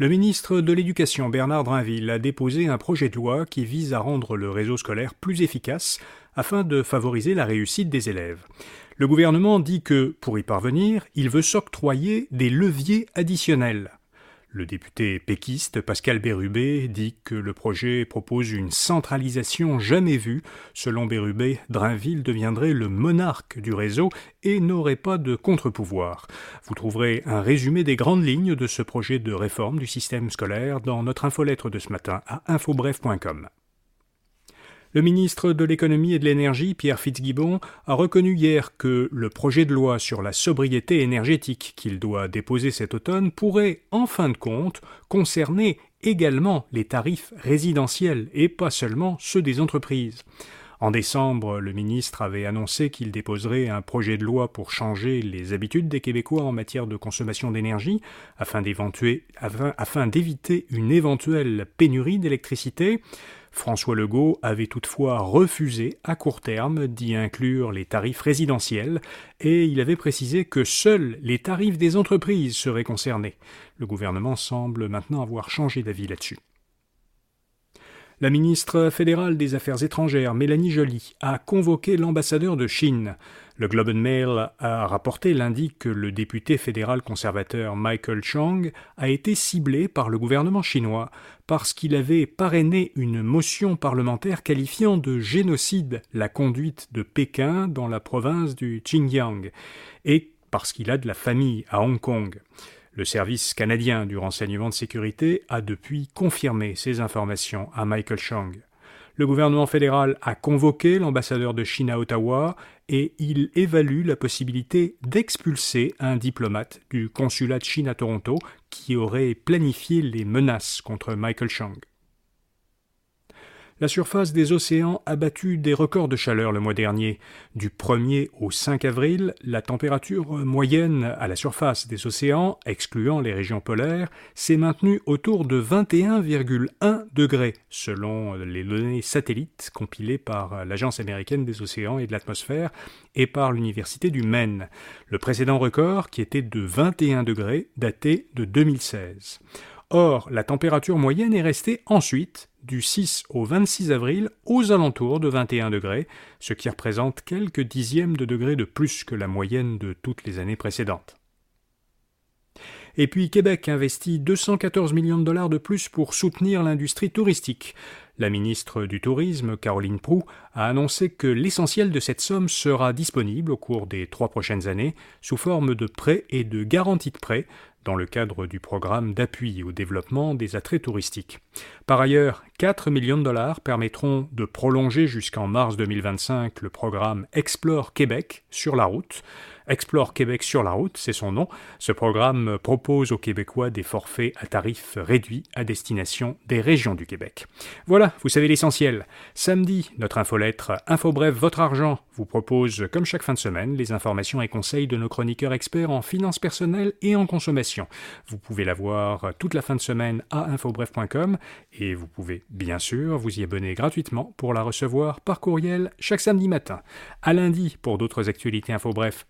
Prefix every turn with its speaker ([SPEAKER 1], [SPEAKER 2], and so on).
[SPEAKER 1] Le ministre de l'Éducation Bernard Drinville a déposé un projet de loi qui vise à rendre le réseau scolaire plus efficace afin de favoriser la réussite des élèves. Le gouvernement dit que, pour y parvenir, il veut s'octroyer des leviers additionnels. Le député péquiste Pascal Bérubé dit que le projet propose une centralisation jamais vue. Selon Bérubé, Drainville deviendrait le monarque du réseau et n'aurait pas de contre-pouvoir. Vous trouverez un résumé des grandes lignes de ce projet de réforme du système scolaire dans notre infolettre de ce matin à infobref.com. Le ministre de l'économie et de l'énergie, Pierre Fitzgibbon, a reconnu hier que le projet de loi sur la sobriété énergétique qu'il doit déposer cet automne pourrait, en fin de compte, concerner également les tarifs résidentiels et pas seulement ceux des entreprises. En décembre, le ministre avait annoncé qu'il déposerait un projet de loi pour changer les habitudes des Québécois en matière de consommation d'énergie, afin d'éviter une éventuelle pénurie d'électricité. François Legault avait toutefois refusé à court terme d'y inclure les tarifs résidentiels et il avait précisé que seuls les tarifs des entreprises seraient concernés. Le gouvernement semble maintenant avoir changé d'avis là-dessus. La ministre fédérale des Affaires étrangères, Mélanie Joly, a convoqué l'ambassadeur de Chine. Le Globe and Mail a rapporté lundi que le député fédéral conservateur Michael Chang a été ciblé par le gouvernement chinois parce qu'il avait parrainé une motion parlementaire qualifiant de génocide la conduite de Pékin dans la province du Xinjiang et parce qu'il a de la famille à Hong Kong. Le service canadien du renseignement de sécurité a depuis confirmé ces informations à Michael Chang. Le gouvernement fédéral a convoqué l'ambassadeur de Chine à Ottawa et il évalue la possibilité d'expulser un diplomate du consulat de Chine à Toronto qui aurait planifié les menaces contre Michael Chang. La surface des océans a battu des records de chaleur le mois dernier. Du 1er au 5 avril, la température moyenne à la surface des océans, excluant les régions polaires, s'est maintenue autour de 21,1 degrés, selon les données satellites compilées par l'Agence américaine des océans et de l'atmosphère et par l'Université du Maine. Le précédent record, qui était de 21 degrés, datait de 2016. Or, la température moyenne est restée ensuite du 6 au 26 avril aux alentours de 21 degrés, ce qui représente quelques dixièmes de degrés de plus que la moyenne de toutes les années précédentes. Et puis Québec investit 214 millions de dollars de plus pour soutenir l'industrie touristique. La ministre du Tourisme, Caroline Proux, a annoncé que l'essentiel de cette somme sera disponible au cours des trois prochaines années sous forme de prêts et de garanties de prêts dans le cadre du programme d'appui au développement des attraits touristiques. Par ailleurs, 4 millions de dollars permettront de prolonger jusqu'en mars 2025 le programme Explore Québec sur la route, Explore Québec sur la route, c'est son nom. Ce programme propose aux Québécois des forfaits à tarifs réduits à destination des régions du Québec. Voilà, vous savez l'essentiel. Samedi, notre infolettre Infobref Votre Argent vous propose, comme chaque fin de semaine, les informations et conseils de nos chroniqueurs experts en finances personnelles et en consommation. Vous pouvez la voir toute la fin de semaine à infobref.com et vous pouvez bien sûr vous y abonner gratuitement pour la recevoir par courriel chaque samedi matin. À lundi pour d'autres actualités Infobref.